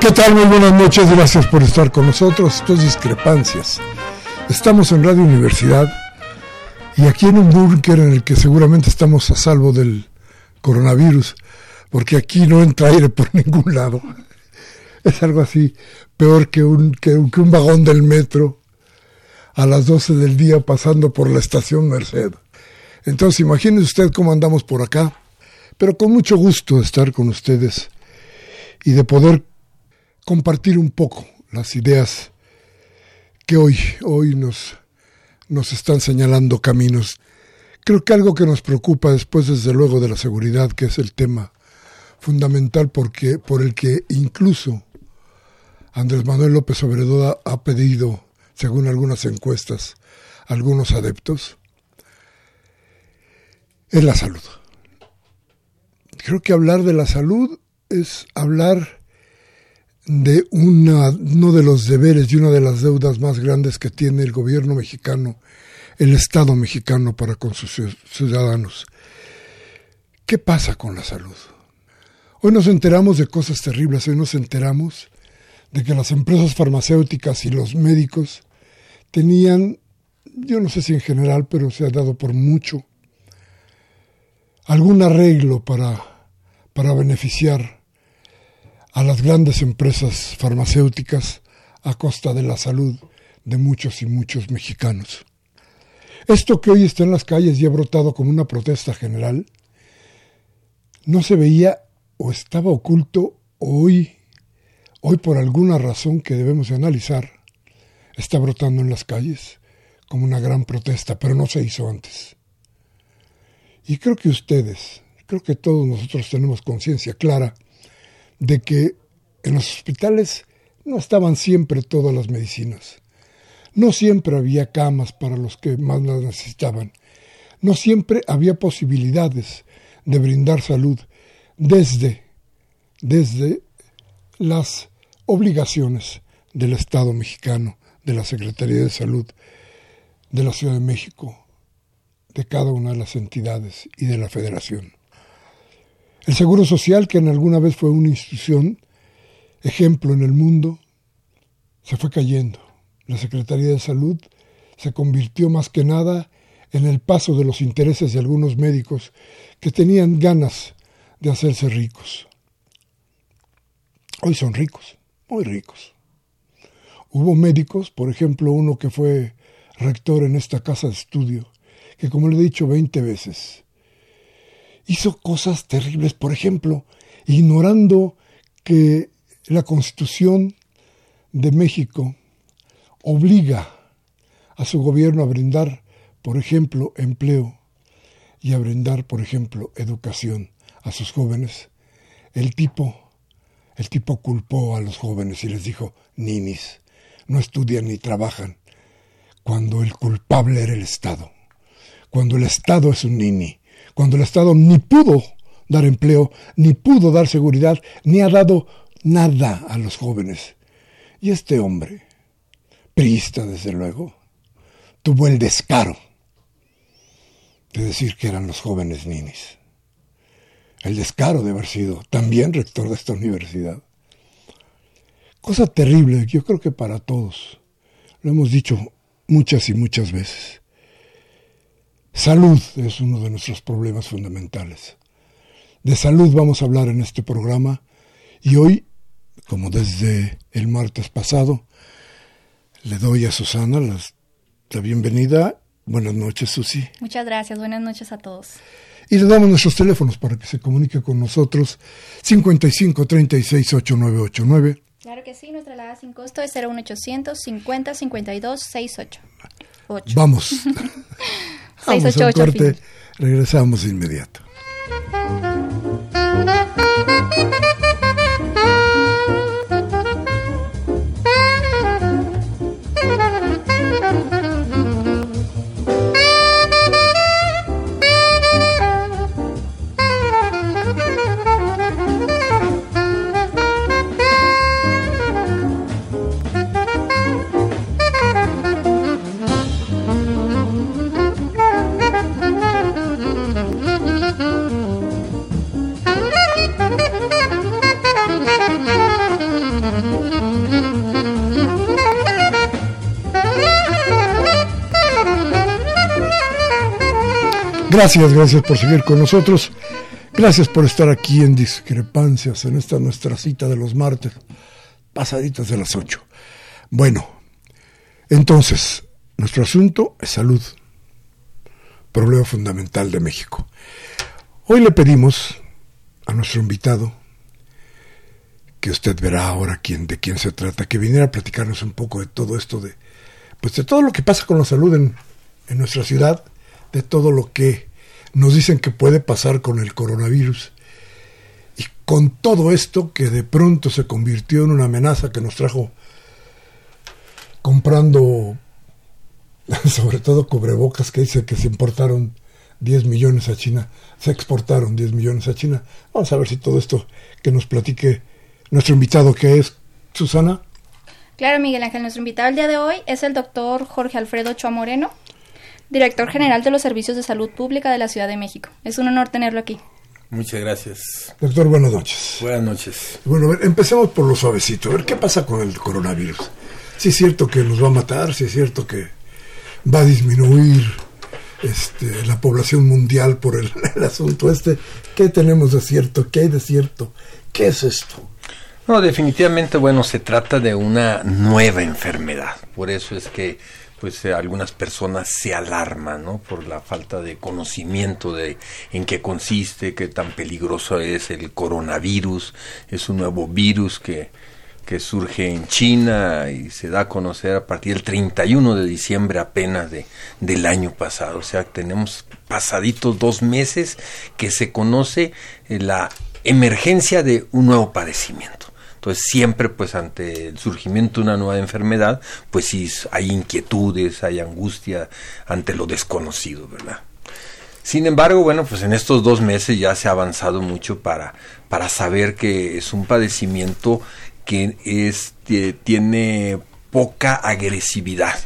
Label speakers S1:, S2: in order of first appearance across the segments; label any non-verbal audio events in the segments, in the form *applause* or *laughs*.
S1: ¿Qué tal? Muy buenas noches, gracias por estar con nosotros. Esto es Discrepancias. Estamos en Radio Universidad y aquí en un búnker en el que seguramente estamos a salvo del coronavirus, porque aquí no entra aire por *laughs* ningún lado. Es algo así peor que un, que, un vagón del metro a las 12 del día pasando por la estación Merced. Entonces imagínese usted cómo andamos por acá, pero con mucho gusto de estar con ustedes y de poder compartir un poco las ideas que hoy, hoy nos, nos están señalando caminos. Creo que algo que nos preocupa después, desde luego, de la seguridad, que es el tema fundamental porque, por el que incluso Andrés Manuel López Obrador ha pedido, según algunas encuestas, algunos adeptos, es la salud. Creo que hablar de la salud es hablar de una, uno de los deberes y una de las deudas más grandes que tiene el gobierno mexicano, el Estado mexicano para con sus ciudadanos. ¿Qué pasa con la salud? Hoy nos enteramos de cosas terribles, hoy nos enteramos de que las empresas farmacéuticas y los médicos tenían, yo no sé si en general, pero se ha dado por mucho, algún arreglo para, para beneficiar a las grandes empresas farmacéuticas a costa de la salud de muchos y muchos mexicanos. Esto que hoy está en las calles y ha brotado como una protesta general, no se veía o estaba oculto hoy, hoy por alguna razón que debemos analizar, está brotando en las calles como una gran protesta, pero no se hizo antes. Y creo que ustedes, creo que todos nosotros tenemos conciencia clara de que en los hospitales no estaban siempre todas las medicinas. No siempre había camas para los que más las necesitaban. No siempre había posibilidades de brindar salud desde, desde las obligaciones del Estado mexicano, de la Secretaría de Salud, de la Ciudad de México, de cada una de las entidades y de la Federación. El Seguro Social, que en alguna vez fue una institución ejemplo en el mundo, se fue cayendo. La Secretaría de Salud se convirtió más que nada en el paso de los intereses de algunos médicos que tenían ganas de hacerse ricos. Hoy son ricos, muy ricos. Hubo médicos, por ejemplo, uno que fue rector en esta casa de estudio, que como le he dicho 20 veces, hizo cosas terribles, por ejemplo, ignorando que la Constitución de México obliga a su gobierno a brindar, por ejemplo, empleo y a brindar, por ejemplo, educación a sus jóvenes. el tipo, el tipo culpó a los jóvenes y les dijo, ninis, no estudian ni trabajan, cuando el culpable era el Estado, cuando el Estado es un nini, cuando el Estado ni pudo dar empleo, ni pudo dar seguridad, ni ha dado nada a los jóvenes. Y este hombre, priista desde luego, tuvo el descaro de decir que eran los jóvenes ninis. El descaro de haber sido también rector de esta universidad. Cosa terrible, yo creo que para todos. Lo hemos dicho muchas y muchas veces. Salud es uno de nuestros problemas fundamentales. De salud vamos a hablar en este programa y hoy, como desde el martes pasado, le doy a Susana la bienvenida. Buenas noches, Susi.
S2: Muchas gracias, buenas noches a todos.
S1: Y le damos nuestros teléfonos para que se comunique con nosotros 55 36 8989.
S2: Claro que sí, nuestra alada sin costo es 01800 50 52 68.
S1: Vamos. Vamos *laughs* al corte, regresamos de inmediato. Gracias, gracias por seguir con nosotros. Gracias por estar aquí en Discrepancias, en esta nuestra cita de los martes, pasaditas de las ocho. Bueno, entonces, nuestro asunto es salud, problema fundamental de México. Hoy le pedimos a nuestro invitado, que usted verá ahora quién, de quién se trata, que viniera a platicarnos un poco de todo esto, de, pues de todo lo que pasa con la salud en, en nuestra ciudad, de todo lo que nos dicen que puede pasar con el coronavirus. Y con todo esto que de pronto se convirtió en una amenaza que nos trajo comprando *laughs* sobre todo cubrebocas que dice que se importaron 10 millones a China, se exportaron 10 millones a China. Vamos a ver si todo esto que nos platique nuestro invitado que es Susana.
S2: Claro, Miguel Ángel, nuestro invitado el día de hoy es el doctor Jorge Alfredo Choa Moreno, director general de los Servicios de Salud Pública de la Ciudad de México. Es un honor tenerlo aquí.
S3: Muchas gracias.
S1: Doctor, buenas noches.
S3: Buenas noches.
S1: Bueno, empecemos por lo suavecito. A ver, ¿qué pasa con el coronavirus? Si es cierto que nos va a matar, si es cierto que va a disminuir este, la población mundial por el, *laughs* el asunto este. ¿Qué tenemos de cierto? ¿Qué hay de cierto? ¿Qué es esto?
S3: No, definitivamente, bueno, se trata de una nueva enfermedad. Por eso es que pues eh, algunas personas se alarman, ¿no? Por la falta de conocimiento de en qué consiste, qué tan peligroso es el coronavirus. Es un nuevo virus que, que surge en China y se da a conocer a partir del 31 de diciembre apenas de, del año pasado. O sea, tenemos pasaditos dos meses que se conoce eh, la emergencia de un nuevo padecimiento. Entonces siempre pues ante el surgimiento de una nueva enfermedad, pues sí hay inquietudes, hay angustia ante lo desconocido, ¿verdad? Sin embargo, bueno, pues en estos dos meses ya se ha avanzado mucho para, para saber que es un padecimiento que este, tiene poca agresividad.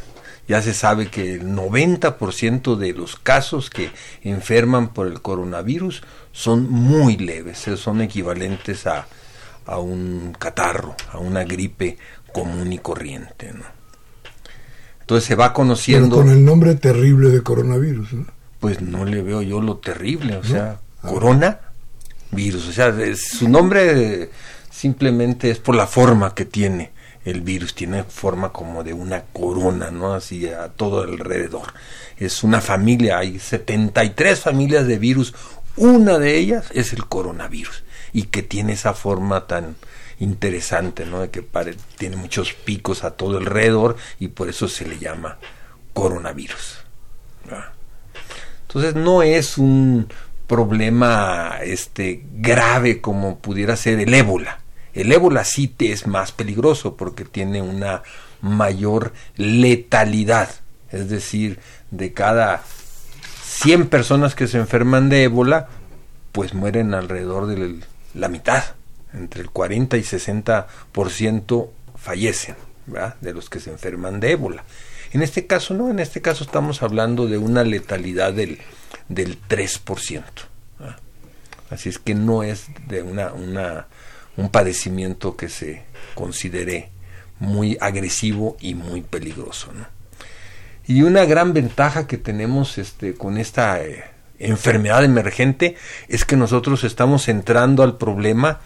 S3: Ya se sabe que el 90% de los casos que enferman por el coronavirus son muy leves, son equivalentes a a un catarro, a una gripe común y corriente. ¿no? Entonces se va conociendo...
S1: con el nombre terrible de coronavirus. ¿no?
S3: Pues no le veo yo lo terrible, o sea, ah. corona virus, o sea, su nombre simplemente es por la forma que tiene el virus, tiene forma como de una corona, ¿no? Así a todo alrededor. Es una familia, hay 73 familias de virus, una de ellas es el coronavirus y que tiene esa forma tan interesante, ¿no? De que tiene muchos picos a todo alrededor y por eso se le llama coronavirus. Entonces no es un problema este grave como pudiera ser el ébola. El ébola sí te es más peligroso porque tiene una mayor letalidad, es decir, de cada 100 personas que se enferman de ébola, pues mueren alrededor de la mitad, entre el 40 y 60% fallecen, ¿verdad? de los que se enferman de ébola. En este caso no, en este caso estamos hablando de una letalidad del, del 3%. Así es que no es de una, un padecimiento que se considere muy agresivo y muy peligroso. ¿no? Y una gran ventaja que tenemos este, con esta eh, enfermedad emergente es que nosotros estamos entrando al problema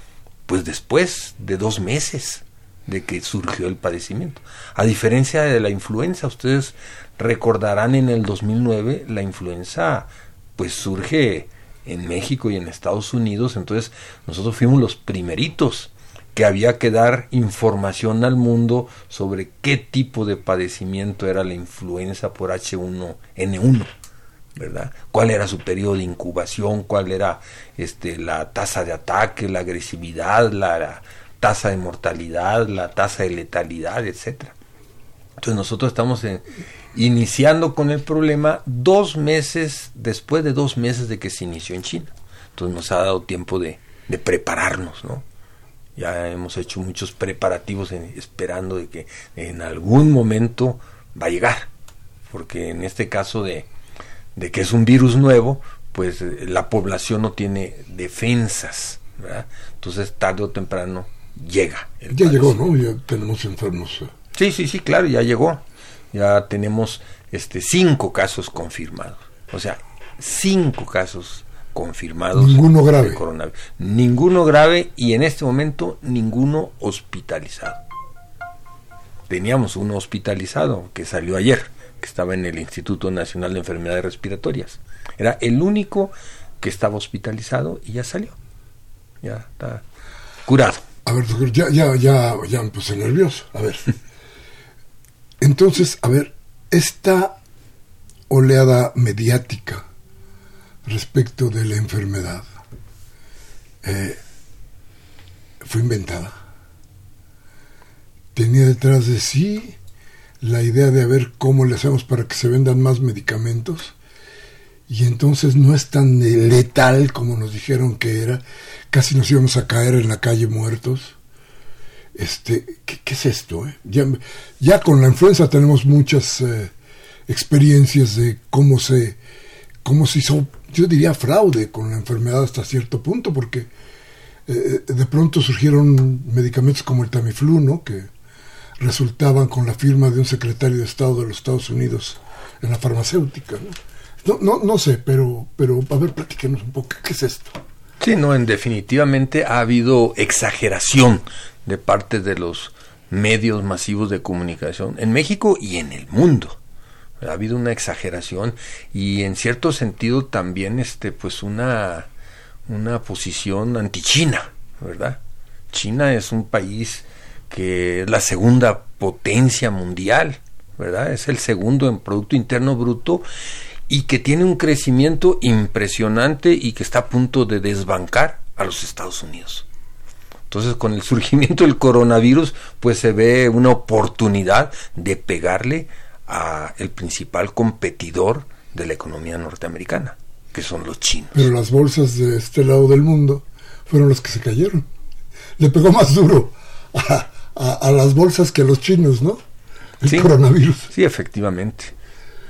S3: pues después de dos meses de que surgió el padecimiento. A diferencia de la influenza, ustedes recordarán en el 2009 la influenza pues surge en México y en Estados Unidos, entonces nosotros fuimos los primeritos que había que dar información al mundo sobre qué tipo de padecimiento era la influenza por H1N1, ¿verdad? Cuál era su periodo de incubación, cuál era este la tasa de ataque, la agresividad, la, tasa de mortalidad, la tasa de letalidad, etcétera. Entonces nosotros estamos iniciando con el problema dos meses después de dos meses de que se inició en China. Entonces nos ha dado tiempo de, de prepararnos, ¿no? Ya hemos hecho muchos preparativos esperando de que en algún momento va a llegar, porque en este caso de, de que es un virus nuevo, pues eh, la población no tiene defensas, ¿verdad? Entonces tarde o temprano llega.
S1: ya llegó, ¿no? Ya tenemos enfermos.
S3: Sí, sí, sí, claro, ya llegó. Ya tenemos este cinco casos confirmados. O sea, cinco casos confirmados.
S1: Ninguno grave.
S3: De coronavirus. Ninguno grave y en este momento ninguno hospitalizado. Teníamos uno hospitalizado que salió ayer, que estaba en el Instituto Nacional de Enfermedades Respiratorias. Era el único que estaba hospitalizado y ya salió. Ya está curado.
S1: A ver, doctor, ya, ya, ya, ya me puse nervioso. A ver. *laughs* Entonces, a ver, esta oleada mediática respecto de la enfermedad eh, fue inventada. Tenía detrás de sí la idea de ver cómo le hacemos para que se vendan más medicamentos y entonces no es tan letal como nos dijeron que era, casi nos íbamos a caer en la calle muertos. Este, ¿qué, es esto? Eh? Ya, ya, con la influenza tenemos muchas eh, experiencias de cómo se, cómo se hizo yo diría fraude con la enfermedad hasta cierto punto, porque eh, de pronto surgieron medicamentos como el Tamiflu, ¿no? que resultaban con la firma de un secretario de Estado de los Estados Unidos en la farmacéutica. No, no, no, sé, pero, pero a ver, platíquenos un poco, ¿qué es esto?
S3: Sí, no, en definitivamente ha habido exageración de parte de los medios masivos de comunicación en México y en el mundo ha habido una exageración y en cierto sentido también este pues una una posición anti-China, ¿verdad? China es un país que es la segunda potencia mundial, ¿verdad? Es el segundo en Producto Interno Bruto y que tiene un crecimiento impresionante y que está a punto de desbancar a los Estados Unidos. Entonces, con el surgimiento del coronavirus, pues se ve una oportunidad de pegarle a el principal competidor de la economía norteamericana, que son los chinos.
S1: Pero las bolsas de este lado del mundo fueron las que se cayeron. Le pegó más duro las bolsas que a los chinos, ¿no? El coronavirus.
S3: Sí, efectivamente.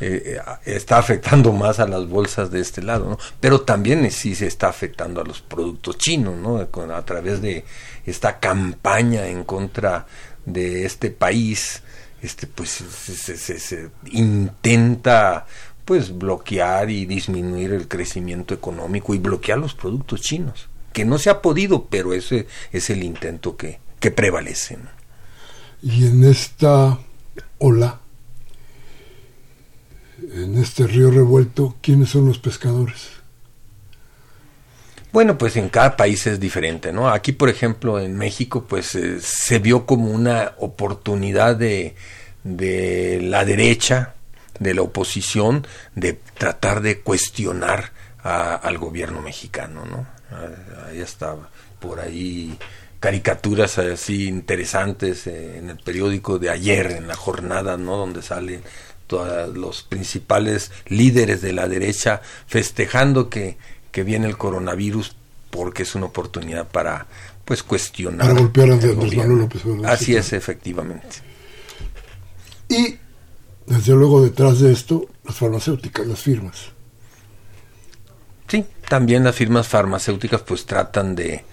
S3: Eh, eh, está afectando más a las bolsas de este lado, ¿no? Pero también sí se está afectando a los productos chinos, ¿no? a través de esta campaña en contra de este país este pues se, intenta pues bloquear y disminuir el crecimiento económico y bloquear los productos chinos que no se ha podido pero ese es el intento que, que prevalece
S1: y en esta ola en este río revuelto quiénes son los pescadores
S3: bueno, pues en cada país es diferente, ¿no? Aquí, por ejemplo, en México, pues eh, se vio como una oportunidad de, de la derecha, de la oposición, de tratar de cuestionar al gobierno mexicano, ¿no? Ahí estaba, por ahí caricaturas así interesantes eh, en el periódico de ayer, en la jornada, ¿no? Donde salen todos los principales líderes de la derecha festejando que, que viene el coronavirus porque es una oportunidad para pues cuestionar.
S1: Para golpear a Andrés Manuel López
S3: Así es, efectivamente.
S1: Y desde luego detrás de esto, las farmacéuticas, las firmas.
S3: Sí, también las firmas farmacéuticas pues tratan de,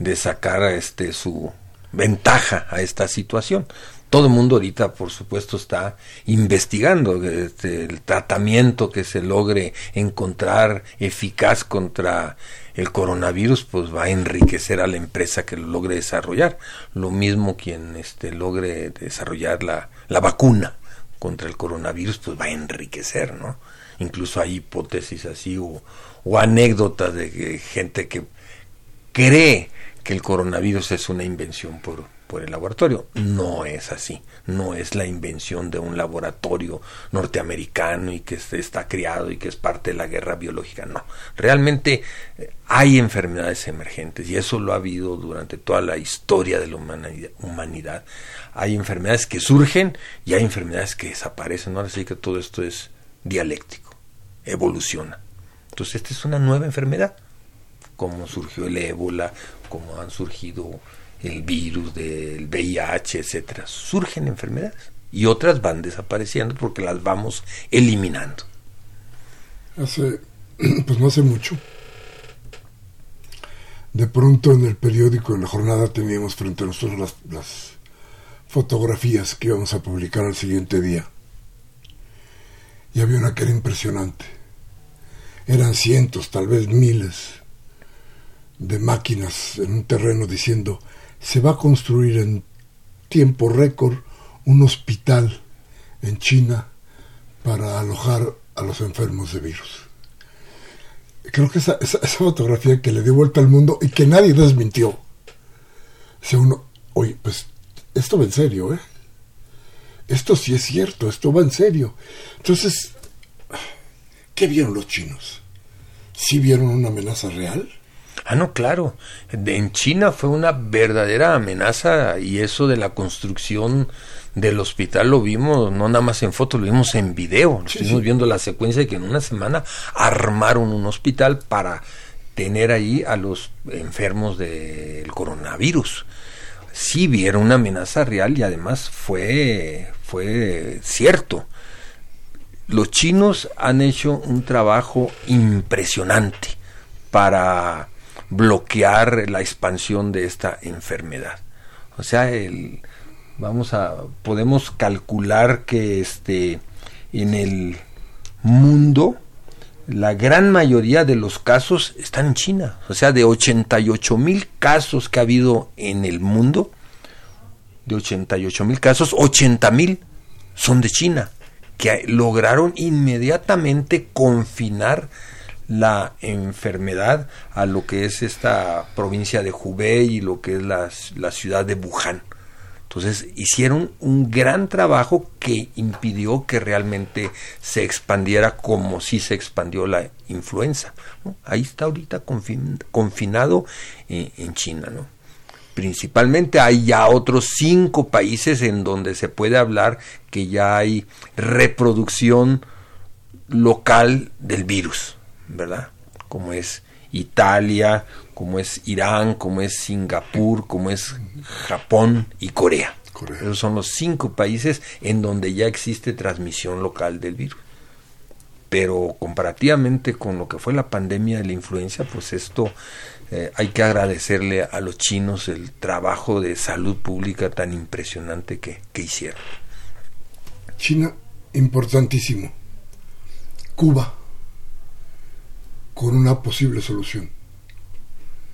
S3: de sacar este su ventaja a esta situación. Todo el mundo ahorita, por supuesto, está investigando este, el tratamiento que se logre encontrar eficaz contra el coronavirus, pues va a enriquecer a la empresa que lo logre desarrollar. Lo mismo quien este, logre desarrollar la, la vacuna contra el coronavirus, pues va a enriquecer, ¿no? Incluso hay hipótesis así o, o anécdotas de gente que cree que el coronavirus es una invención por, por el laboratorio. No es así, no es la invención de un laboratorio norteamericano y que está criado y que es parte de la guerra biológica, no. Realmente eh, hay enfermedades emergentes y eso lo ha habido durante toda la historia de la humanidad. Hay enfermedades que surgen y hay enfermedades que desaparecen, ¿no? así que todo esto es dialéctico, evoluciona. Entonces esta es una nueva enfermedad, como surgió el ébola, como han surgido el virus del VIH, etcétera. Surgen enfermedades y otras van desapareciendo porque las vamos eliminando.
S1: Hace, *clears throat* pues no hace mucho, de pronto en el periódico, en la jornada, teníamos frente a nosotros las, las fotografías que íbamos a publicar al siguiente día. Y había una que era impresionante. Eran cientos, tal vez miles de máquinas en un terreno diciendo se va a construir en tiempo récord un hospital en China para alojar a los enfermos de virus. Creo que esa, esa, fotografía que le dio vuelta al mundo y que nadie desmintió. O uno, oye, pues esto va en serio, ¿eh? Esto sí es cierto, esto va en serio. Entonces, ¿qué vieron los chinos? ¿Sí vieron una amenaza real?
S3: Ah, no, claro. En China fue una verdadera amenaza y eso de la construcción del hospital lo vimos no nada más en fotos, lo vimos en video. Estuvimos viendo la secuencia de que en una semana armaron un hospital para tener ahí a los enfermos del coronavirus. Sí vieron una amenaza real y además fue, fue cierto. Los chinos han hecho un trabajo impresionante para bloquear la expansión de esta enfermedad. O sea, el, vamos a podemos calcular que este en el mundo la gran mayoría de los casos están en China. O sea, de 88 mil casos que ha habido en el mundo, de 88 mil casos, 80 mil son de China, que lograron inmediatamente confinar la enfermedad a lo que es esta provincia de Hubei y lo que es la, la ciudad de Wuhan. Entonces hicieron un gran trabajo que impidió que realmente se expandiera como si se expandió la influenza. Ahí está ahorita confinado en, en China. ¿no? Principalmente hay ya otros cinco países en donde se puede hablar que ya hay reproducción local del virus. ¿Verdad? Como es Italia, como es Irán, como es Singapur, como es Japón y Corea. Esos son los cinco países en donde ya existe transmisión local del virus. Pero comparativamente con lo que fue la pandemia de la influenza, pues esto eh, hay que agradecerle a los chinos el trabajo de salud pública tan impresionante que, que hicieron.
S1: China, importantísimo. Cuba con una posible solución.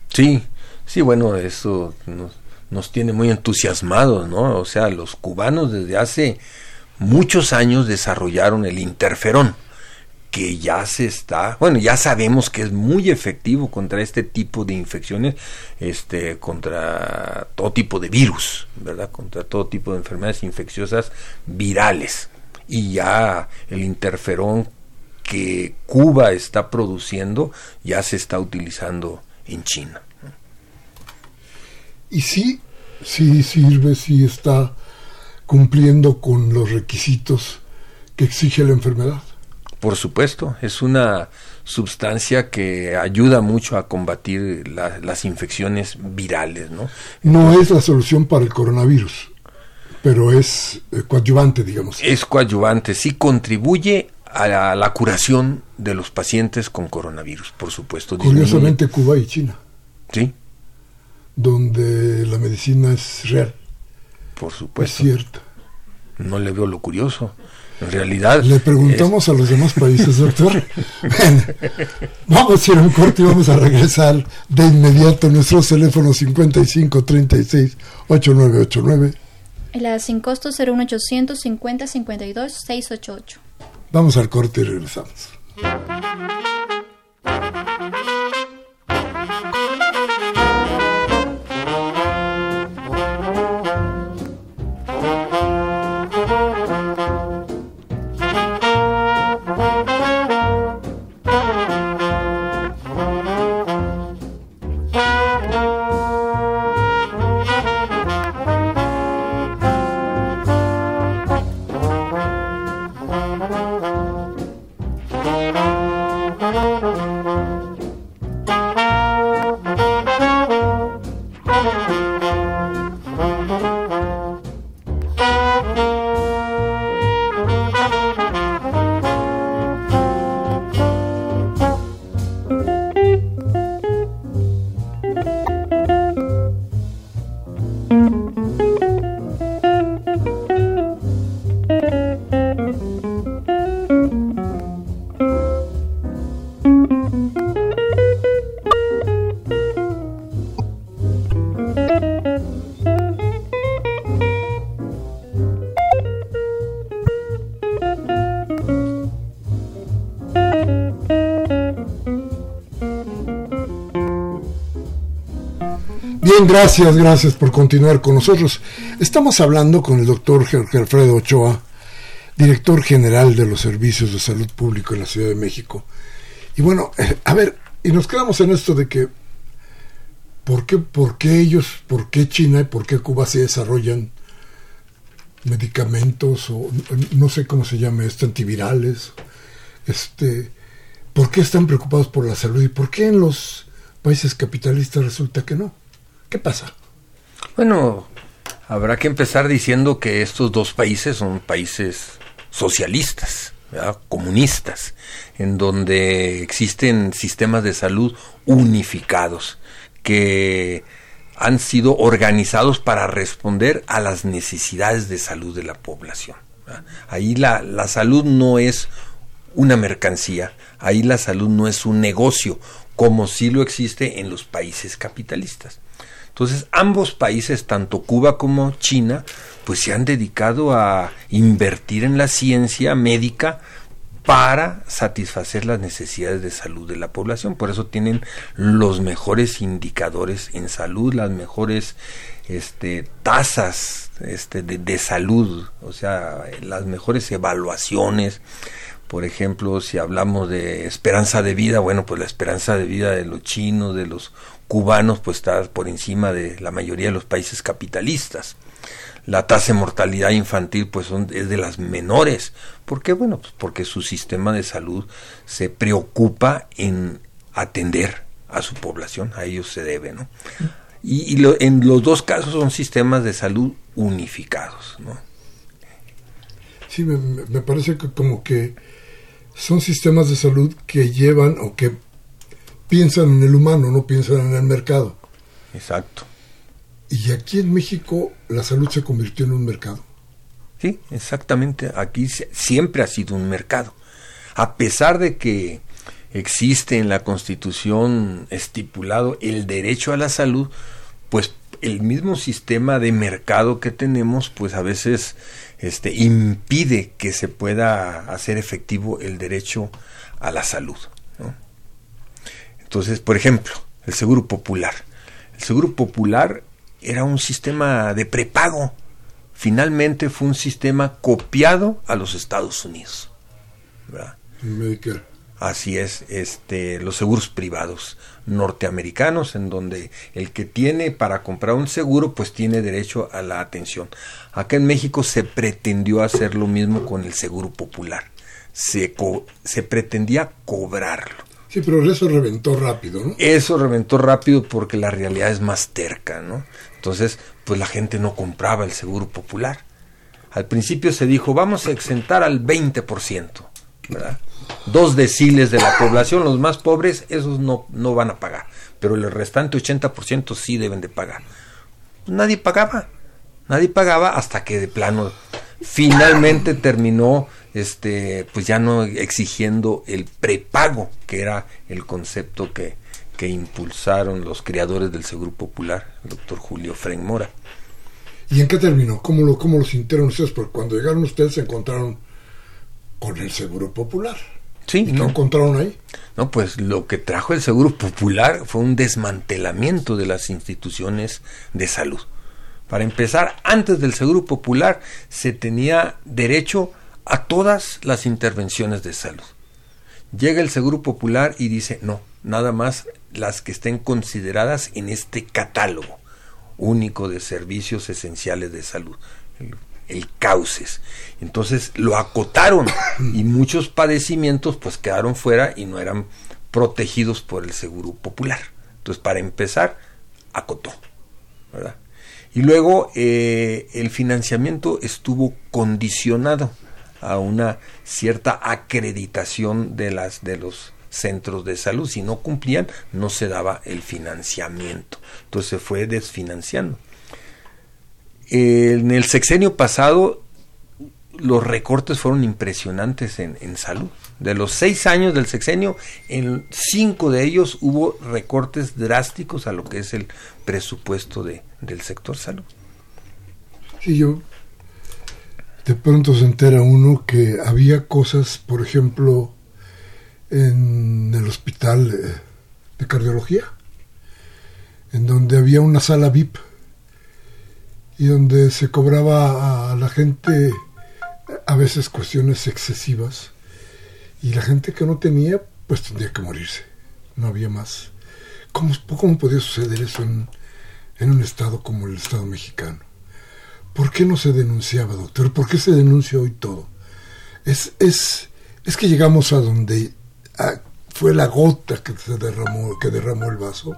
S3: Sí, sí, bueno, eso nos, nos tiene muy entusiasmados, ¿no? O sea, los cubanos desde hace muchos años desarrollaron el interferón, que ya se está, bueno, ya sabemos que es muy efectivo contra este tipo de infecciones, este, contra todo tipo de virus, ¿verdad? Contra todo tipo de enfermedades infecciosas virales. Y ya el interferón que Cuba está produciendo ya se está utilizando en China.
S1: Y sí, sí sirve, sí está cumpliendo con los requisitos que exige la enfermedad.
S3: Por supuesto, es una sustancia que ayuda mucho a combatir las infecciones virales, ¿no?
S1: No es la solución para el coronavirus, pero es eh, coadyuvante, digamos.
S3: Es coadyuvante, sí contribuye a la, curación de los pacientes con coronavirus, por supuesto.
S1: Curiosamente Cuba y China.
S3: Sí.
S1: Donde la medicina es real.
S3: Por supuesto.
S1: Es cierta.
S3: No le veo lo curioso. En realidad.
S1: Le preguntamos a los demás países, doctor. *laughs* vamos a hacer un corte y vamos a regresar de inmediato. Nuestros teléfonos 55 36 8989.
S2: La sin costo 01800 50 52 688.
S1: Vamos al corte y regresamos. Gracias, gracias por continuar con nosotros. Estamos hablando con el doctor Alfredo Ochoa, director general de los servicios de salud público en la Ciudad de México. Y bueno, eh, a ver, y nos quedamos en esto de que, ¿por qué, por qué ellos, por qué China y por qué Cuba se desarrollan medicamentos o no sé cómo se llama esto, antivirales? Este, ¿Por qué están preocupados por la salud y por qué en los países capitalistas resulta que no? ¿Qué pasa?
S3: Bueno, habrá que empezar diciendo que estos dos países son países socialistas, comunistas, en donde existen sistemas de salud unificados que han sido organizados para responder a las necesidades de salud de la población. Ahí la, la salud no es una mercancía, ahí la salud no es un negocio, como sí lo existe en los países capitalistas. Entonces, ambos países, tanto Cuba como China, pues se han dedicado a invertir en la ciencia médica para satisfacer las necesidades de salud de la población. Por eso tienen los mejores indicadores en salud, las mejores este, tasas este, de, de salud, o sea, las mejores evaluaciones. Por ejemplo, si hablamos de esperanza de vida, bueno, pues la esperanza de vida de los chinos, de los cubanos pues está por encima de la mayoría de los países capitalistas. La tasa de mortalidad infantil pues son, es de las menores. ¿Por qué? Bueno, pues porque su sistema de salud se preocupa en atender a su población, a ellos se debe, ¿no? Y, en los dos casos son sistemas de salud unificados, ¿no?
S1: Sí, me parece que como que son sistemas de salud que llevan o que piensan en el humano, no piensan en el mercado.
S3: Exacto.
S1: Y aquí en México la salud se convirtió en un mercado.
S3: Sí, exactamente. Aquí siempre ha sido un mercado. A pesar de que existe en la Constitución estipulado el derecho a la salud, pues el mismo sistema de mercado que tenemos, pues a veces este, impide que se pueda hacer efectivo el derecho a la salud. Entonces, por ejemplo, el seguro popular. El seguro popular era un sistema de prepago. Finalmente fue un sistema copiado a los Estados Unidos.
S1: Medicare.
S3: Así es, este, los seguros privados norteamericanos, en donde el que tiene para comprar un seguro, pues tiene derecho a la atención. Acá en México se pretendió hacer lo mismo con el seguro popular. Se, se pretendía cobrarlo.
S1: Sí, pero eso reventó rápido, ¿no?
S3: Eso reventó rápido porque la realidad es más terca, ¿no? Entonces, pues la gente no compraba el seguro popular. Al principio se dijo, vamos a exentar al 20%, ¿verdad? Dos deciles de la población, los más pobres, esos no, no van a pagar, pero el restante 80% sí deben de pagar. Nadie pagaba, nadie pagaba hasta que de plano finalmente terminó este pues ya no exigiendo el prepago, que era el concepto que, que impulsaron los creadores del Seguro Popular, el doctor Julio Fren Mora.
S1: ¿Y en qué terminó? ¿Cómo lo, cómo lo sintieron ustedes? Porque cuando llegaron ustedes se encontraron con el Seguro Popular.
S3: Sí,
S1: ¿Y qué encontraron ahí?
S3: No, pues lo que trajo el Seguro Popular fue un desmantelamiento de las instituciones de salud. Para empezar, antes del Seguro Popular se tenía derecho a todas las intervenciones de salud. Llega el Seguro Popular y dice, no, nada más las que estén consideradas en este catálogo único de servicios esenciales de salud el cauces. Entonces lo acotaron y muchos padecimientos pues quedaron fuera y no eran protegidos por el seguro popular. Entonces para empezar, acotó. ¿verdad? Y luego eh, el financiamiento estuvo condicionado a una cierta acreditación de las de los centros de salud. Si no cumplían, no se daba el financiamiento. Entonces se fue desfinanciando en el sexenio pasado los recortes fueron impresionantes en, salud. De los seis años del sexenio, en cinco de ellos hubo recortes drásticos a lo que es el presupuesto de, del sector salud.
S1: Sí, yo de pronto se entera uno que había cosas, por ejemplo, en el hospital de cardiología, en donde había una sala VIP y donde se cobraba a la gente a veces cuestiones excesivas y la gente que no tenía pues tendría que morirse, no había más. ¿Cómo, cómo podía suceder eso en, en un estado como el estado mexicano? ¿Por qué no se denunciaba, doctor? ¿Por qué se denuncia hoy todo? Es, es, es que llegamos a donde fue la gota que se derramó, que derramó el vaso.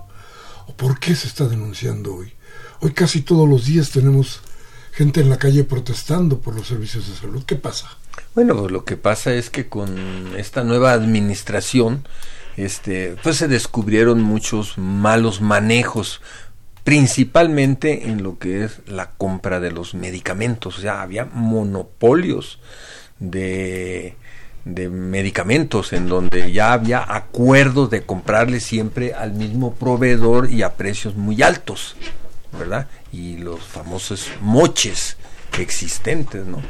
S1: ¿O por qué se está denunciando hoy? Hoy casi todos los días tenemos gente en la calle protestando por los servicios de salud. ¿Qué pasa?
S3: Bueno, lo que pasa es que con esta nueva administración, este, pues se descubrieron muchos malos manejos, principalmente en lo que es la compra de los medicamentos. O sea, había monopolios de, de medicamentos en donde ya había acuerdos de comprarle siempre al mismo proveedor y a precios muy altos. ¿Verdad? Y los famosos moches existentes, ¿no?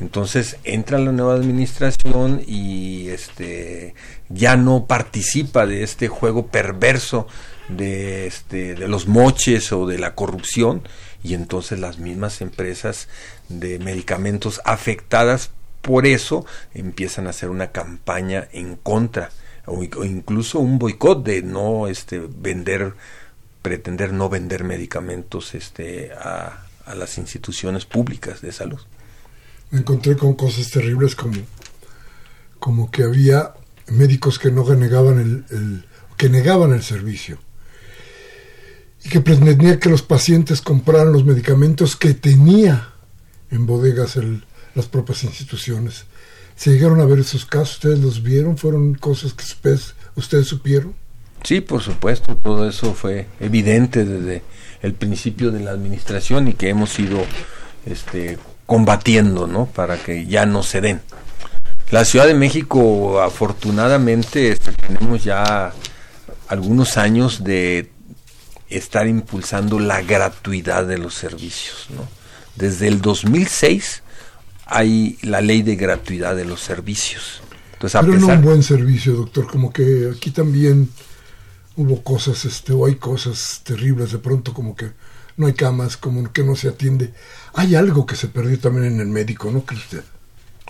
S3: Entonces entra la nueva administración y este ya no participa de este juego perverso de este de los moches o de la corrupción y entonces las mismas empresas de medicamentos afectadas por eso empiezan a hacer una campaña en contra o, incluso un boicot de no este vender pretender no vender medicamentos este, a, las instituciones públicas de salud.
S1: Me encontré con cosas terribles como, como que había médicos que no negaban el, que negaban el servicio y que pretendía que los pacientes compraran los medicamentos que tenía en bodegas el, las propias instituciones. ¿Se llegaron a ver esos casos? ¿Ustedes los vieron? ¿Fueron cosas que ustedes supieron?
S3: Sí, por supuesto, todo eso fue evidente desde el principio de la administración y que hemos ido este, combatiendo, ¿no? Para que ya no se den. La Ciudad de México, afortunadamente, este, tenemos ya algunos años de estar impulsando la gratuidad de los servicios, ¿no? Desde el 2006 hay la ley de gratuidad de los servicios.
S1: Entonces, Pero no un buen servicio, doctor, como que aquí también hubo cosas, este, o hay cosas terribles, de pronto como que no hay camas, como que no se atiende. Hay algo que se perdió también en el médico, ¿no cree usted?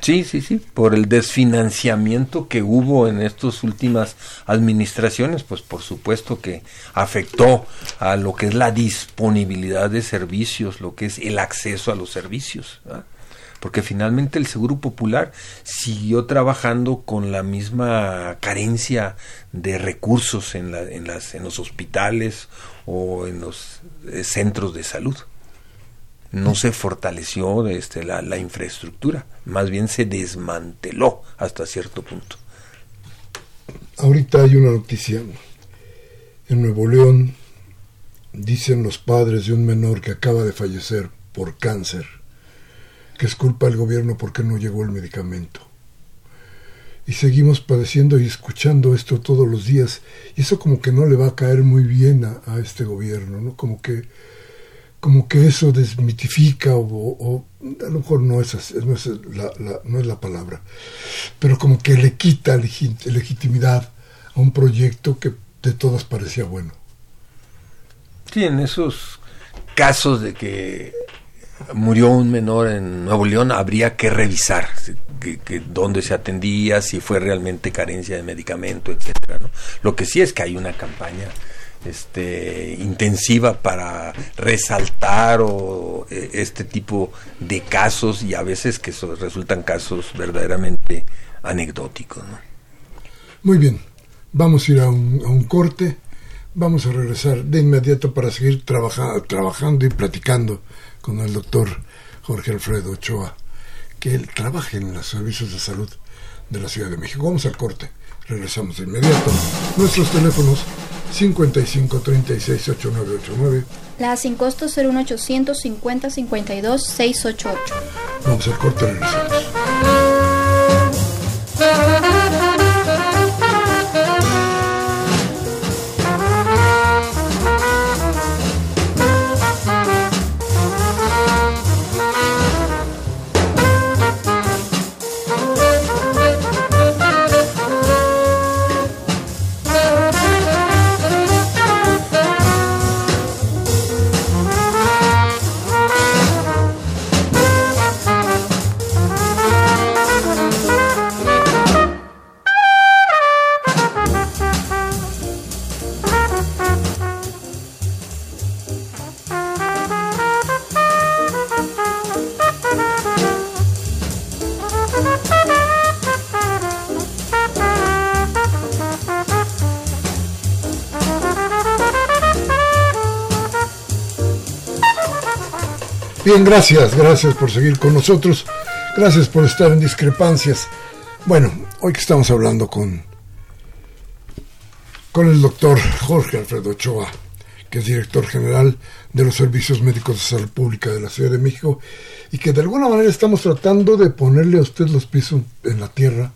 S3: Sí, sí, sí, por el desfinanciamiento que hubo en estas últimas administraciones, pues por supuesto que afectó a lo que es la disponibilidad de servicios, lo que es el acceso a los servicios. Porque finalmente el Seguro Popular siguió trabajando con la misma carencia de recursos en, la, en, las, en los hospitales o en los eh, centros de salud no se fortaleció este, la, la infraestructura, más bien se desmanteló hasta cierto punto.
S1: Ahorita hay una noticia. En Nuevo León dicen los padres de un menor que acaba de fallecer por cáncer que es culpa del gobierno porque no llegó el medicamento. Y seguimos padeciendo y escuchando esto todos los días. Y eso como que no le va a caer muy bien a, a este gobierno, ¿no? Como que como que eso desmitifica o, a lo mejor no es, no, es la, no es la palabra, pero como que le quita legitimidad a un proyecto que de todas parecía bueno.
S3: Sí, en esos casos de que murió un menor en Nuevo León, habría que revisar que, dónde se atendía, si fue realmente carencia de medicamento, etcétera. ¿no? Lo que sí es que hay una campaña este, intensiva para resaltar o, e, este tipo de casos y a veces que resultan casos verdaderamente anecdóticos.
S1: Muy bien, vamos a ir a un, corte, vamos a regresar de inmediato para seguir trabajando y platicando con el doctor Jorge Alfredo Ochoa, que él trabaja en los servicios de salud de la Ciudad de México. Vamos al corte, regresamos de inmediato. Nuestros teléfonos 55 36 8989.
S2: La sin costo 01800 50 52 688.
S1: Vamos al corte, regresamos. Bien, gracias, gracias por seguir con nosotros, gracias por estar en discrepancias. Bueno, hoy que estamos hablando con, con el doctor Jorge Alfredo Ochoa, que es director general de los Servicios Médicos de Salud Pública de la Ciudad de México, y que de alguna manera estamos tratando de ponerle a usted los pies en la tierra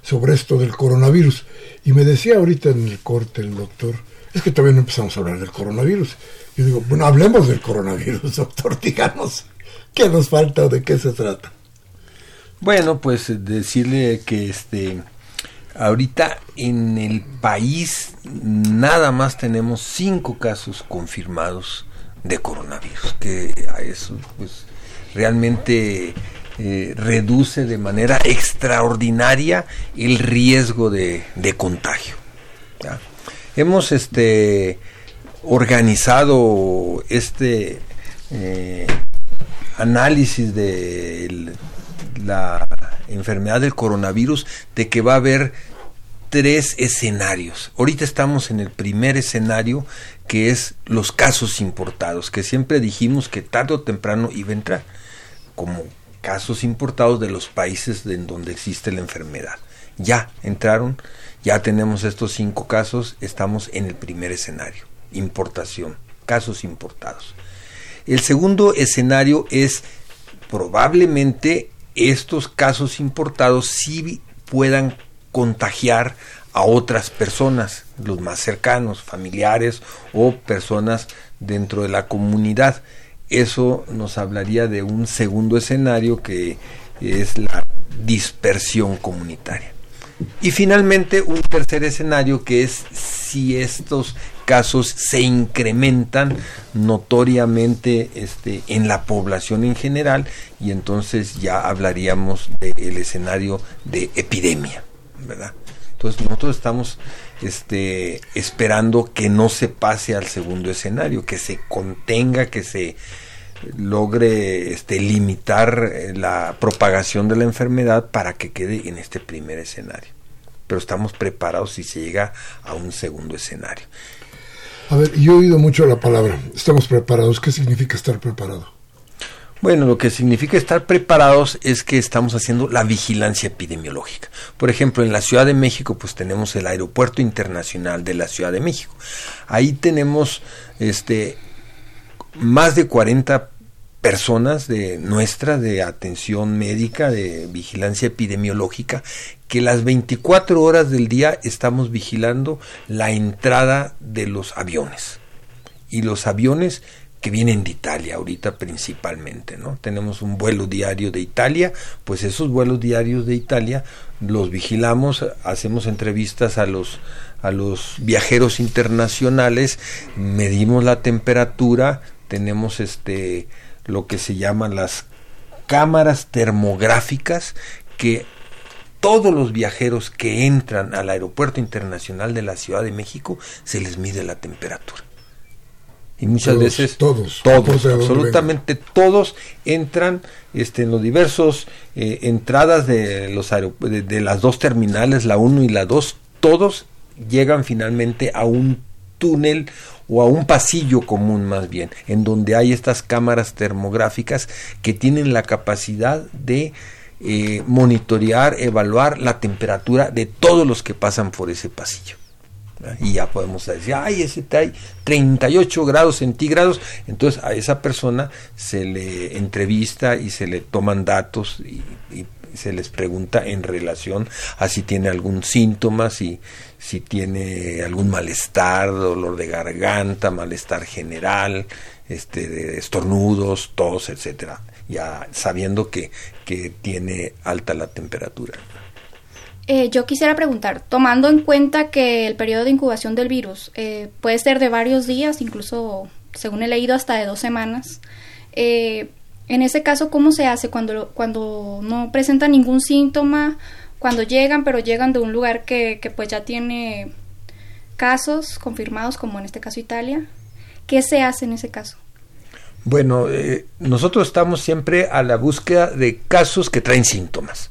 S1: sobre esto del coronavirus. Y me decía ahorita en el corte el doctor, es que todavía no empezamos a hablar del coronavirus. Yo digo, bueno, hablemos del coronavirus, *laughs* doctor, díganos qué nos falta o de qué se trata.
S3: Bueno, pues decirle que este ahorita en el país nada más tenemos cinco casos confirmados de coronavirus, que a eso pues realmente eh, reduce de manera extraordinaria el riesgo de, contagio. Hemos este organizado este eh, análisis de la enfermedad del coronavirus de que va a haber tres escenarios. Ahorita estamos en el primer escenario que es los casos importados, que siempre dijimos que tarde o temprano iba a entrar como casos importados de los países en donde existe la enfermedad. Ya entraron, ya tenemos estos cinco casos, estamos en el primer escenario importación, casos importados. El segundo escenario es probablemente estos casos importados sí puedan contagiar a otras personas, los más cercanos, familiares o personas dentro de la comunidad. Eso nos hablaría de un segundo escenario que es la dispersión comunitaria. Y finalmente un tercer escenario que es si estos casos se incrementan notoriamente este, en la población en general y entonces ya hablaríamos del escenario de epidemia, ¿verdad? Entonces nosotros estamos este, esperando que no se pase al segundo escenario, que se contenga, que se logre este, limitar eh, la propagación de la enfermedad para que quede en este primer escenario. Pero estamos preparados si se llega a un segundo escenario.
S1: A ver, yo he oído mucho la palabra, estamos preparados. ¿Qué significa estar preparado?
S3: Bueno, lo que significa estar preparados es que estamos haciendo la vigilancia epidemiológica. Por ejemplo, en la Ciudad de México, pues tenemos el Aeropuerto Internacional de la Ciudad de México. Ahí tenemos este más de 40 personas de nuestra de atención médica, de vigilancia epidemiológica, que las 24 horas del día estamos vigilando la entrada de los aviones. Y los aviones que vienen de Italia ahorita principalmente, ¿no? Tenemos un vuelo diario de Italia, pues esos vuelos diarios de Italia los vigilamos, hacemos entrevistas a los a los viajeros internacionales, medimos la temperatura, tenemos este lo que se llaman las cámaras termográficas que todos los viajeros que entran al aeropuerto internacional de la Ciudad de México se les mide la temperatura. Y muchas veces
S1: todos,
S3: todos, absolutamente todos entran este, en los diversos eh, entradas de, los de, de las dos terminales, la 1 y la 2, todos llegan finalmente a un túnel o a un pasillo común más bien, en donde hay estas cámaras termográficas que tienen la capacidad de eh, monitorear, evaluar la temperatura de todos los que pasan por ese pasillo. Y ya podemos decir, ay, ese trae 38 grados centígrados. Entonces a esa persona se le entrevista y se le toman datos y, y se les pregunta en relación a si tiene algún síntoma, si, si tiene algún malestar, dolor de garganta, malestar general, este, de estornudos, tos, etcétera, ya sabiendo que, que tiene alta la temperatura.
S2: Eh, yo quisiera preguntar, tomando en cuenta que el periodo de incubación del virus eh, puede ser de varios días, incluso según he leído hasta de dos semanas, eh, en ese caso, ¿cómo se hace cuando, cuando no presenta ningún síntoma? Cuando llegan, pero llegan de un lugar que, que pues ya tiene casos confirmados, como en este caso Italia. ¿Qué se hace en ese caso?
S3: Bueno, eh, nosotros estamos siempre a la búsqueda de casos que traen síntomas.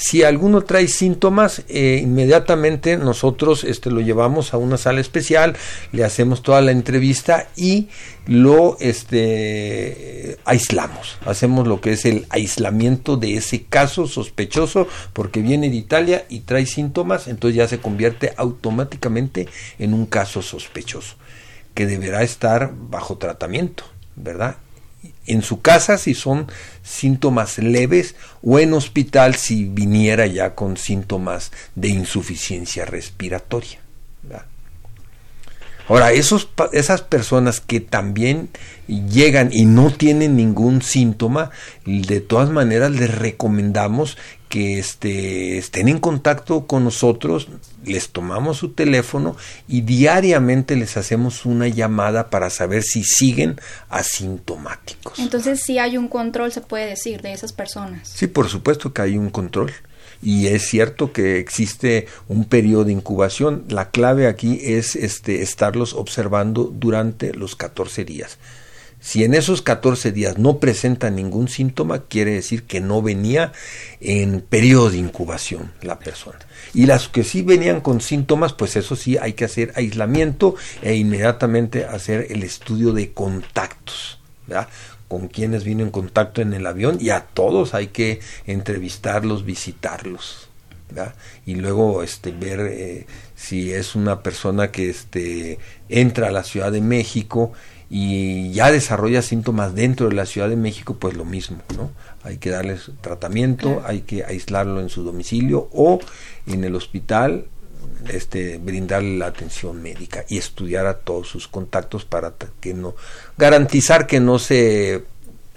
S3: Si alguno trae síntomas, eh, inmediatamente nosotros este, lo llevamos a una sala especial, le hacemos toda la entrevista y lo este, aislamos. Hacemos lo que es el aislamiento de ese caso sospechoso porque viene de Italia y trae síntomas, entonces ya se convierte automáticamente en un caso sospechoso que deberá estar bajo tratamiento, ¿verdad? En su casa si son síntomas leves o en hospital si viniera ya con síntomas de insuficiencia respiratoria. Ahora, esos, esas personas que también llegan y no tienen ningún síntoma, de todas maneras les recomendamos que este, estén en contacto con nosotros, les tomamos su teléfono y diariamente les hacemos una llamada para saber si siguen asintomáticos.
S2: Entonces sí hay un control, se puede decir, de esas personas.
S3: Sí, por supuesto que hay un control y es cierto que existe un periodo de incubación. La clave aquí es este, estarlos observando durante los 14 días. Si en esos 14 días no presenta ningún síntoma, quiere decir que no venía en periodo de incubación la persona. Y las que sí venían con síntomas, pues eso sí hay que hacer aislamiento e inmediatamente hacer el estudio de contactos. ¿verdad? con quienes vino en contacto en el avión y a todos hay que entrevistarlos, visitarlos. Y luego este, ver eh, si es una persona que este, entra a la Ciudad de México y ya desarrolla síntomas dentro de la Ciudad de México, pues lo mismo, ¿no? Hay que darles tratamiento, hay que aislarlo en su domicilio o en el hospital este, brindarle la atención médica y estudiar a todos sus contactos para que no garantizar que no se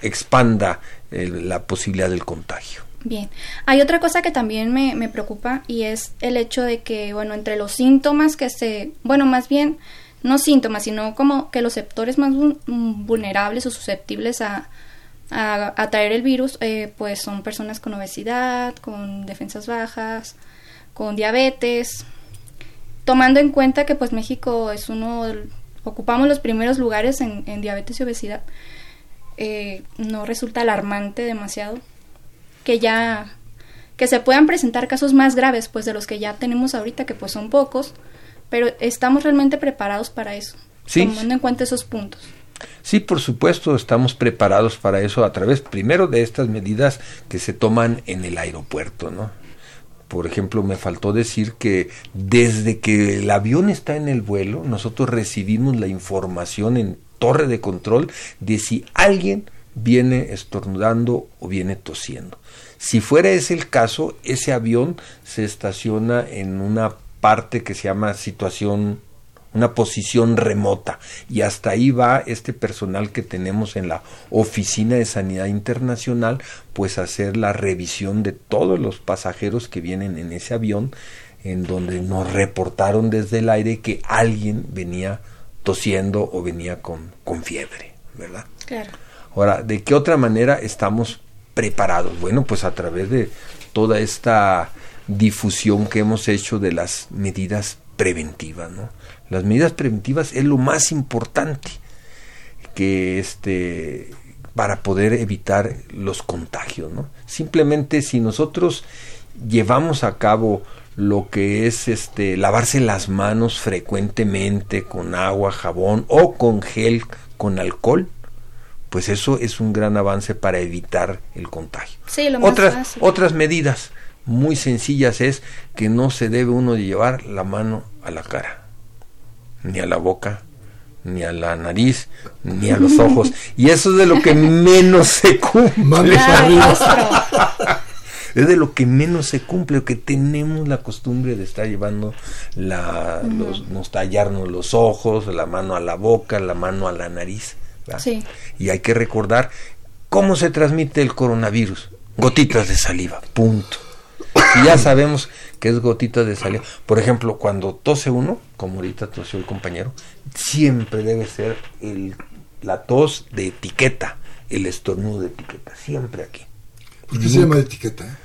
S3: expanda la posibilidad del contagio.
S2: Bien, hay otra cosa que también me, me preocupa y es el hecho de que, bueno, entre los síntomas que se, bueno, más bien no síntomas, sino como que los sectores más vulnerables o susceptibles a, a, traer el virus, eh, pues son personas con obesidad, con defensas bajas, con diabetes, tomando en cuenta que pues México es uno, ocupamos los primeros lugares en, diabetes y obesidad, eh, no resulta alarmante demasiado que ya que se puedan presentar casos más graves pues de los que ya tenemos ahorita que pues son pocos pero estamos realmente preparados para eso tomando en cuenta esos puntos
S3: Sí, por supuesto, estamos preparados para eso a través, primero, de estas medidas que se toman en el aeropuerto, ¿no? Por ejemplo, me faltó decir que desde que el avión está en el vuelo, nosotros recibimos la información en torre de control de si alguien viene estornudando o viene tosiendo. Si fuera ese el caso, ese avión se estaciona en una parte que se llama situación una posición remota y hasta ahí va este personal que tenemos en la Oficina de Sanidad Internacional pues a hacer la revisión de todos los pasajeros que vienen en ese avión en donde nos reportaron desde el aire que alguien venía tosiendo o venía con, con fiebre, ¿verdad?
S2: Claro.
S3: Ahora, ¿de qué otra manera estamos preparados? Bueno, pues a través de toda esta difusión que hemos hecho de las medidas preventivas, ¿no? Las medidas preventivas es lo más importante que este para poder evitar los contagios, ¿no? Simplemente si nosotros llevamos a cabo lo que es este lavarse las manos frecuentemente con agua, jabón o con gel con alcohol, pues eso es un gran avance para evitar el contagio.
S2: Sí, lo más
S3: otras otras medidas muy sencillas es que no se debe uno llevar la mano a la cara ni a la boca, ni a la nariz, ni a los ojos. *laughs* Y eso es de lo que menos se cumple. *laughs* es de lo que menos se cumple, que tenemos la costumbre de estar llevando la, los, nos tallarnos los ojos, la mano a la boca, la mano a la nariz. Y hay que recordar cómo se transmite el coronavirus. Gotitas de saliva, punto. Y ya sabemos que es gotita de saliva. Por ejemplo, cuando tose uno, como ahorita tosió el compañero, siempre debe ser el, la tos de etiqueta, el estornudo de etiqueta, siempre aquí.
S1: ¿Por qué se llama etiqueta?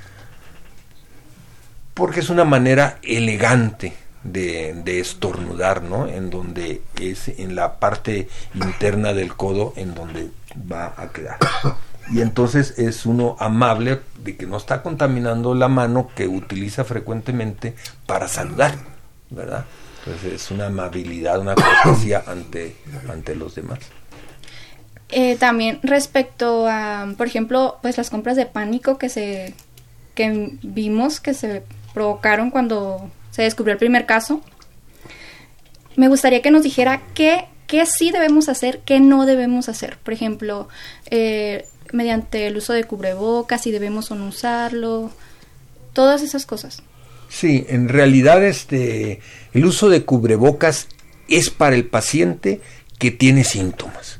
S3: Porque es una manera elegante de, de, estornudar, ¿no? En donde es en la parte interna del codo en donde va a quedar *coughs* y entonces es uno amable de que no está contaminando la mano que utiliza frecuentemente para saludar, ¿verdad? Entonces es una amabilidad, una cortesía *coughs* ante, ante los demás.
S2: Eh, también respecto a, por ejemplo, pues las compras de pánico que se que vimos que se provocaron cuando se descubrió el primer caso, me gustaría que nos dijera qué, qué sí debemos hacer, qué no debemos hacer. Por ejemplo, eh, mediante el uso de cubrebocas, si debemos o no usarlo, todas esas cosas.
S3: Sí, en realidad este el uso de cubrebocas es para el paciente que tiene síntomas.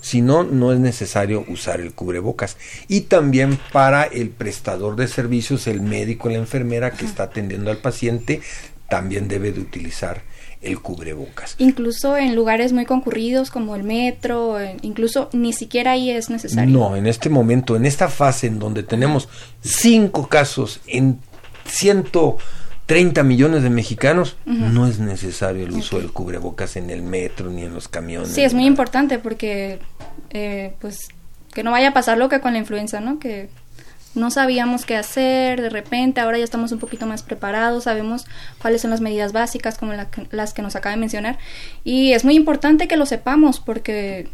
S3: Si no, no es necesario usar el cubrebocas. Y también para el prestador de servicios, el médico, la enfermera que está atendiendo al paciente, también debe de utilizar el cubrebocas.
S2: Incluso en lugares muy concurridos como el metro, incluso ni siquiera ahí es necesario.
S3: No, en este momento, en esta fase en donde tenemos cinco casos en 130 millones de mexicanos, no es necesario el uso del cubrebocas en el metro ni en los camiones.
S2: Sí, es muy importante porque, eh, pues, que no vaya a pasar lo que con la influenza, ¿no? Que no sabíamos qué hacer, de repente ahora ya estamos un poquito más preparados, sabemos cuáles son las medidas básicas como las que nos acaba de mencionar y es muy importante que lo sepamos porque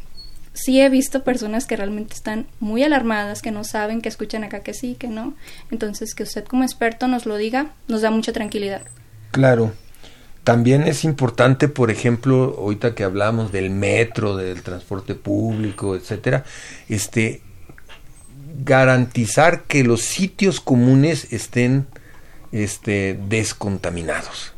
S2: sí he visto personas que realmente están muy alarmadas, que no saben, que escuchan acá que sí, que no, entonces que usted como experto nos lo diga, nos da mucha tranquilidad.
S3: Claro. También es importante, por ejemplo, ahorita que hablamos del metro, del transporte público, etcétera, este garantizar que los sitios comunes estén este, descontaminados,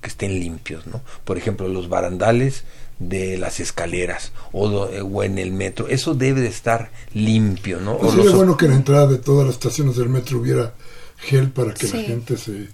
S3: que estén limpios, ¿no? Por ejemplo, los barandales de las escaleras o, en el metro, eso debe de estar limpio, ¿no?
S1: Pues sería bueno que en la entrada de todas las estaciones del metro hubiera gel para que la gente se,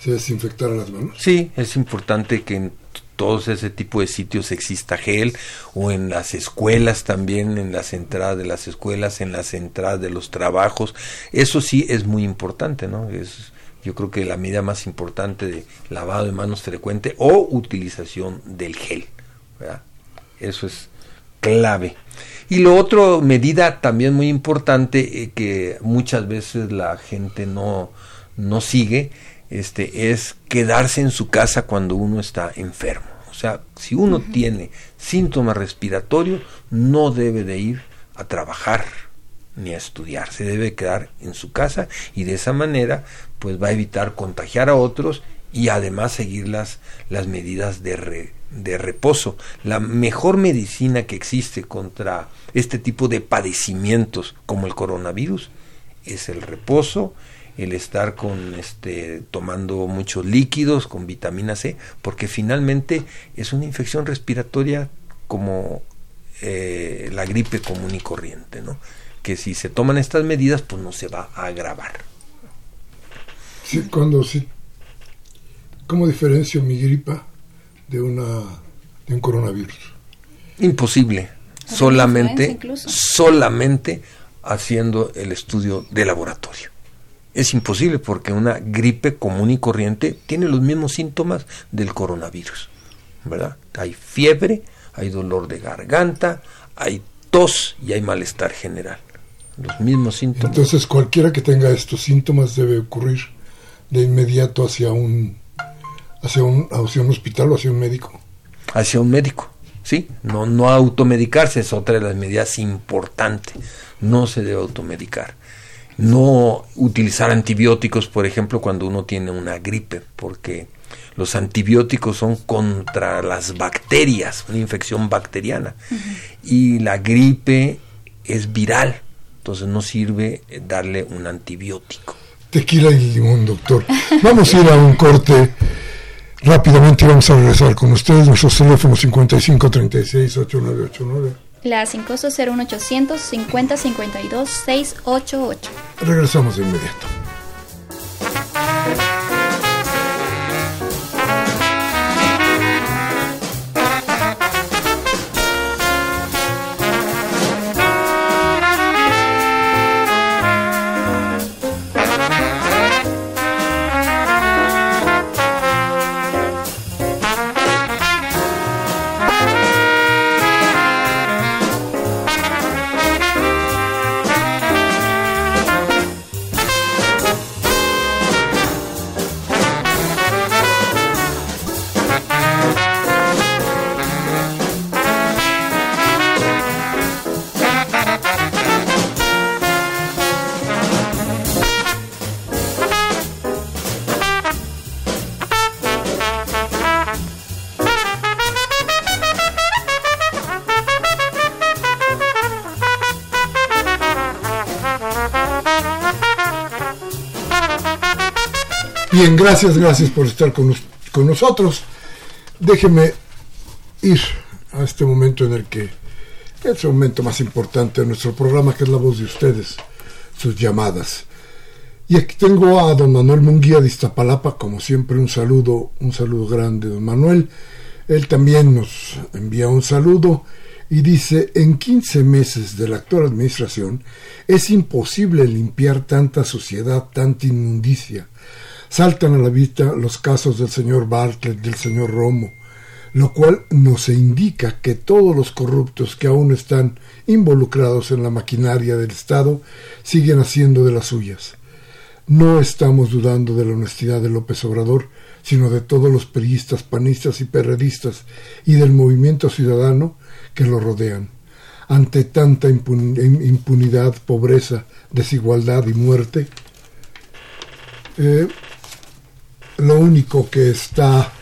S1: se desinfectara las manos.
S3: Sí, es importante que en todos ese tipo de sitios exista gel o en las escuelas también, en las entradas de las escuelas, en las entradas de los trabajos. Eso sí es muy importante, ¿no? Es, yo creo que la medida más importante de lavado de manos frecuente o utilización del gel. Eso es clave. Y lo otro, medida también muy importante eh, que muchas veces la gente no, no sigue, este, es quedarse en su casa cuando uno está enfermo. O sea, si uno tiene síntomas respiratorios, no debe de ir a trabajar ni a estudiar, se debe quedar en su casa y de esa manera pues va a evitar contagiar a otros y además seguir las, las medidas de, de reposo. La mejor medicina que existe contra este tipo de padecimientos como el coronavirus es el reposo, el estar con este tomando muchos líquidos con vitamina C, porque finalmente es una infección respiratoria como eh, la gripe común y corriente, ¿no? Que si se toman estas medidas, pues no se va a agravar.
S1: Sí, cuando sí. ¿Cómo diferencio mi gripa de una de un coronavirus?
S3: Imposible. Solamente, solamente haciendo el estudio de laboratorio. Es imposible porque una gripe común y corriente tiene los mismos síntomas del coronavirus, ¿verdad? Hay fiebre, hay dolor de garganta, hay tos y hay malestar general. Los mismos síntomas.
S1: Entonces cualquiera que tenga estos síntomas debe ocurrir de inmediato hacia un hacia un, hacia un hospital o hacia un médico.
S3: Hacia un médico, sí. No, no automedicarse es otra de las medidas importantes. No se debe automedicar no utilizar antibióticos, por ejemplo, cuando uno tiene una gripe, porque los antibióticos son contra las bacterias, una infección bacteriana. Y la gripe es viral, entonces no sirve darle un antibiótico.
S1: Tequila y limón, doctor. Vamos a ir a un corte rápidamente y vamos a regresar con ustedes. Nuestros teléfonos 5536 8989
S2: la 501 50 52 688.
S1: Regresamos de inmediato. Bien, gracias, gracias por estar con, nosotros. Déjeme ir a este momento en el que es el momento más importante de nuestro programa, que es la voz de ustedes, sus llamadas. Y aquí tengo a don Manuel Munguía de Iztapalapa, como siempre un saludo, un saludo grande, don Manuel. Él también nos envía un saludo y dice, en 15 meses de la actual administración es imposible limpiar tanta suciedad, tanta inmundicia, saltan a la vista los casos del señor Bartlett, del señor Romo, lo cual nos indica que todos los corruptos que aún están involucrados en la maquinaria del Estado siguen haciendo de las suyas. No estamos dudando de la honestidad de López Obrador, sino de todos los periodistas, panistas y perredistas y del movimiento ciudadano que lo rodean. Ante tanta impunidad, pobreza, desigualdad y muerte, eh, lo único que está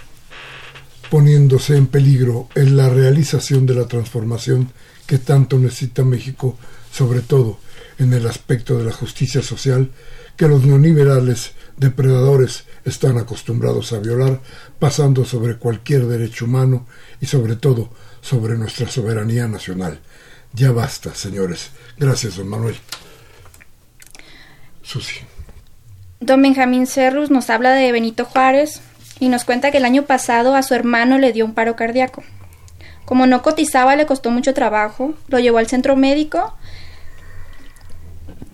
S1: poniéndose en peligro es la realización de la transformación que tanto necesita México, sobre todo en el aspecto de la justicia social que los neoliberales depredadores están acostumbrados a violar, pasando sobre cualquier derecho humano y sobre todo sobre nuestra soberanía nacional. Ya basta, señores. Gracias, don Manuel. Susi.
S2: Don Benjamín Cerrus nos habla de Benito Juárez, y nos cuenta que el año pasado a su hermano le dio un paro cardíaco. Como no cotizaba, le costó mucho trabajo, lo llevó al centro médico.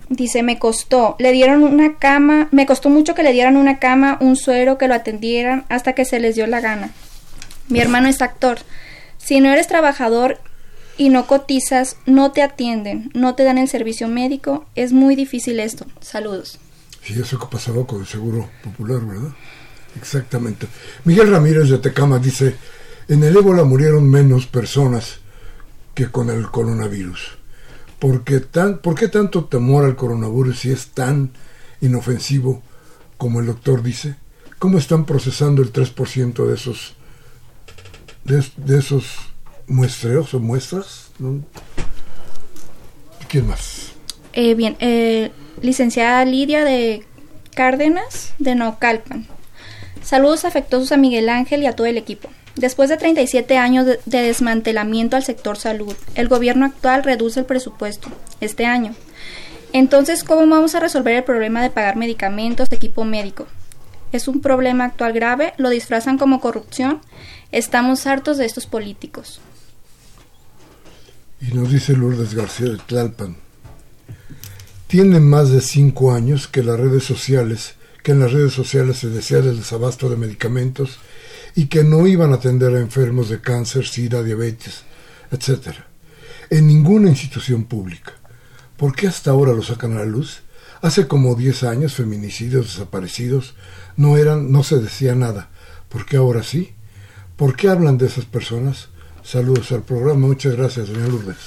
S2: Dice, me costó, le dieron una cama, me costó mucho que le dieran una cama, un suero, que lo atendieran, hasta que se les dio la gana. Mi hermano es actor. Si no eres trabajador y no cotizas, no te atienden, no te dan el servicio médico. Es muy difícil esto. Saludos.
S1: Sí, eso que pasaba con el Seguro Popular, ¿verdad? Exactamente. Miguel Ramírez de Tecama dice, en el ébola murieron menos personas que con el coronavirus. ¿Por qué, tan, ¿Por qué tanto temor al coronavirus si es tan inofensivo como el doctor dice? ¿Cómo están procesando el 3% de esos, de, esos muestreos o muestras? ¿Quién más?
S2: Eh, bien, eh, licenciada Lidia de Cárdenas de Naucalpan. Saludos afectuosos a Miguel Ángel y a todo el equipo. Después de 37 años de, desmantelamiento al sector salud, el gobierno actual reduce el presupuesto este año. Entonces, ¿cómo vamos a resolver el problema de pagar medicamentos, equipo médico? Es un problema actual grave, lo disfrazan como corrupción. Estamos hartos de estos políticos.
S1: Y nos dice Lourdes García de Tlalpan. Tienen más de cinco años que las redes sociales que en las redes sociales se decía del desabasto de medicamentos y que no iban a atender a enfermos de cáncer, sida, diabetes, etc. En ninguna institución pública. ¿Por qué hasta ahora lo sacan a la luz? Hace como 10 años, feminicidios, desaparecidos, no eran, no se decía nada. ¿Por qué ahora sí? ¿Por qué hablan de esas personas? Saludos al programa. Muchas gracias, señor Lourdes.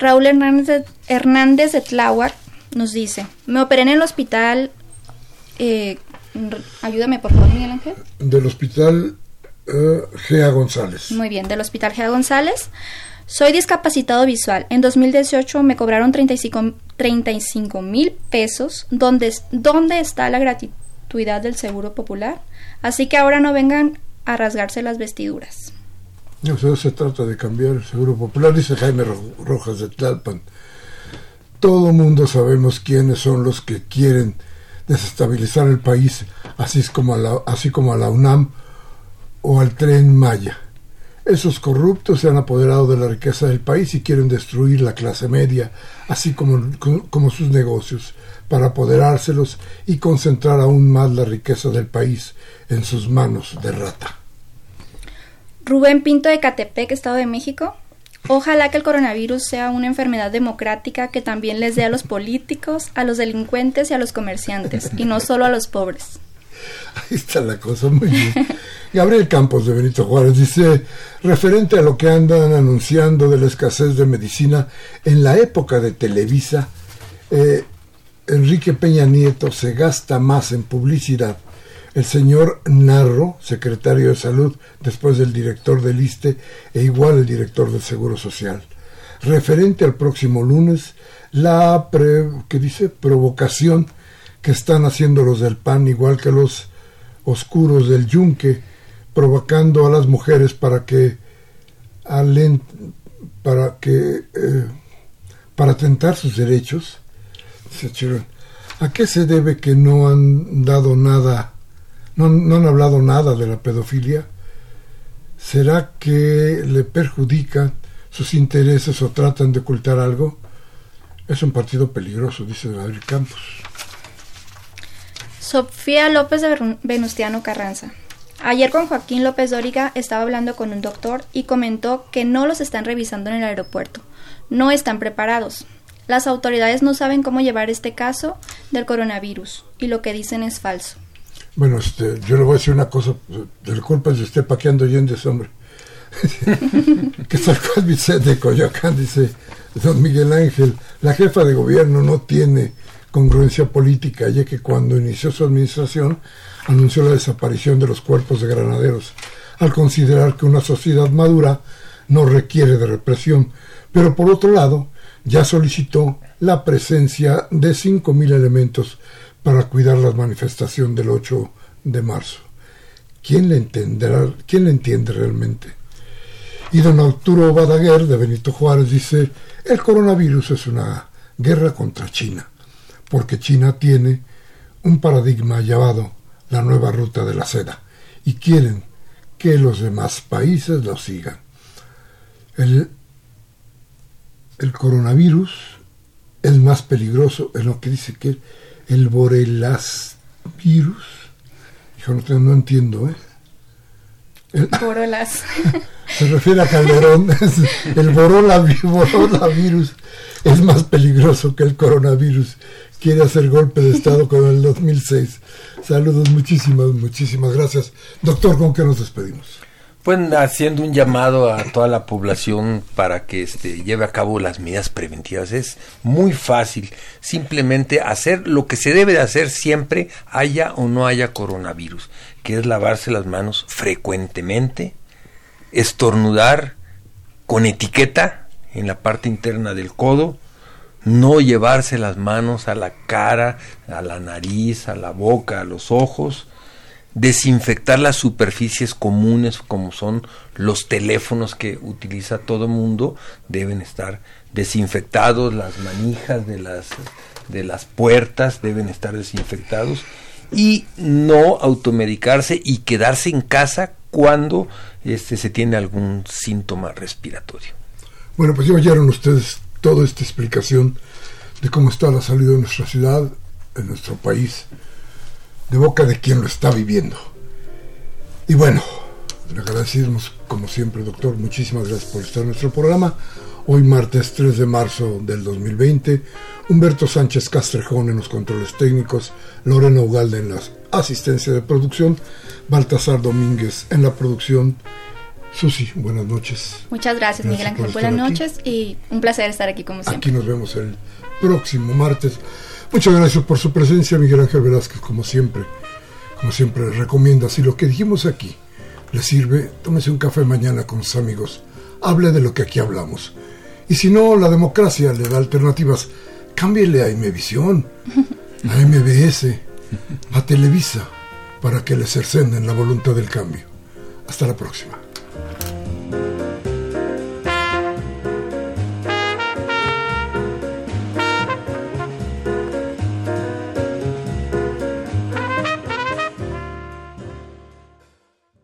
S2: Raúl Hernández de, Hernández de Tláhuac nos dice, me operé en el hospital eh, ayúdame, por favor, Miguel Ángel.
S1: Del Hospital eh, Gea González.
S2: Muy bien, del Hospital Gea González. Soy discapacitado visual. En 2018 me cobraron 35 mil pesos. ¿Dónde, ¿Dónde está la gratuidad del Seguro Popular? Así que ahora no vengan a rasgarse las vestiduras.
S1: No, se trata de cambiar el Seguro Popular, dice Jaime Rojas de Tlalpan. Todo mundo sabemos quiénes son los que quieren desestabilizar el país, así como a la, así como a la UNAM o al tren Maya. Esos corruptos se han apoderado de la riqueza del país y quieren destruir la clase media, así como, como sus negocios, para apoderárselos y concentrar aún más la riqueza del país en sus manos de rata.
S2: Rubén Pinto de Catepec, Estado de México. Ojalá que el coronavirus sea una enfermedad democrática que también les dé a los políticos, a los delincuentes y a los comerciantes, y no solo a los pobres.
S1: Ahí está la cosa, muy bien. Gabriel Campos de Benito Juárez dice, referente a lo que andan anunciando de la escasez de medicina, en la época de Televisa, eh, Enrique Peña Nieto se gasta más en publicidad el señor Narro, secretario de Salud, después del director del ISTE e igual el director del Seguro Social. Referente al próximo lunes, la dice provocación que están haciendo los del PAN, igual que los oscuros del Yunque, provocando a las mujeres para que para que eh, para atentar sus derechos. ¿A qué se debe que no han dado nada no, han hablado nada de la pedofilia. ¿Será que le perjudican sus intereses o tratan de ocultar algo? Es un partido peligroso, dice Gabriel Campos.
S2: Sofía López de Venustiano Carranza. Ayer con Joaquín López Dóriga estaba hablando con un doctor y comentó que no los están revisando en el aeropuerto. No están preparados. Las autoridades no saben cómo llevar este caso del coronavirus y lo que dicen es falso.
S1: Bueno, este, yo le voy a decir una cosa, de culpa si esté paqueando ese hombre. *laughs* que sacó Vicente de Coyoacán, dice don Miguel Ángel, la jefa de gobierno no tiene congruencia política, ya que cuando inició su administración anunció la desaparición de los cuerpos de granaderos, al considerar que una sociedad madura no requiere de represión, pero por otro lado ya solicitó la presencia de 5.000 elementos para cuidar la manifestación del 8 de marzo. ¿Quién le entenderá? ¿Quién le entiende realmente? Y don Arturo Badaguer de Benito Juárez dice, el coronavirus es una guerra contra China, porque China tiene un paradigma llamado la nueva ruta de la seda, y quieren que los demás países lo sigan. El, el coronavirus es más peligroso, es lo que dice que el borelas virus. No, no entiendo, ¿eh?
S2: El, *laughs* Borolas.
S1: Se refiere a Calderón. *laughs* el borola, virus es más peligroso que el coronavirus. Quiere hacer golpe de Estado con el 2006. Saludos, muchísimas, muchísimas gracias. Doctor, ¿con qué nos despedimos?
S3: Haciendo un llamado a toda la población para que este, lleve a cabo las medidas preventivas. Es muy fácil, simplemente hacer lo que se debe de hacer siempre, haya o no haya coronavirus, que es lavarse las manos frecuentemente, estornudar con etiqueta en la parte interna del codo, no llevarse las manos a la cara, a la nariz, a la boca, a los ojos, desinfectar las superficies comunes como son los teléfonos que utiliza todo mundo, deben estar desinfectados, las manijas de las, de las puertas deben estar desinfectados y no automedicarse y quedarse en casa cuando este, se tiene algún síntoma respiratorio.
S1: Bueno, pues ya oyeron ustedes toda esta explicación de cómo está la salud de nuestra ciudad, en nuestro país de boca de quien lo está viviendo. Y bueno, le agradecemos como siempre, doctor. Muchísimas gracias por estar en nuestro programa. Hoy martes 3 de marzo del 2020, Humberto Sánchez Castrejón en los controles técnicos, Lorena Ugalde en la asistencia de producción, Baltasar Domínguez en la producción. Susi, buenas noches.
S2: Muchas gracias, Miguel Ángel. Buenas noches y un placer estar aquí como siempre.
S1: Aquí nos vemos el próximo martes. Muchas gracias por su presencia, Miguel Ángel Velázquez, como siempre. Como siempre, recomienda, si lo que dijimos aquí le sirve, tómese un café mañana con sus amigos. Hable de lo que aquí hablamos. Y si no, la democracia le da alternativas. Cámbiele a Imevisión, a MBS, a Televisa, para que le cercenen la voluntad del cambio. Hasta la próxima.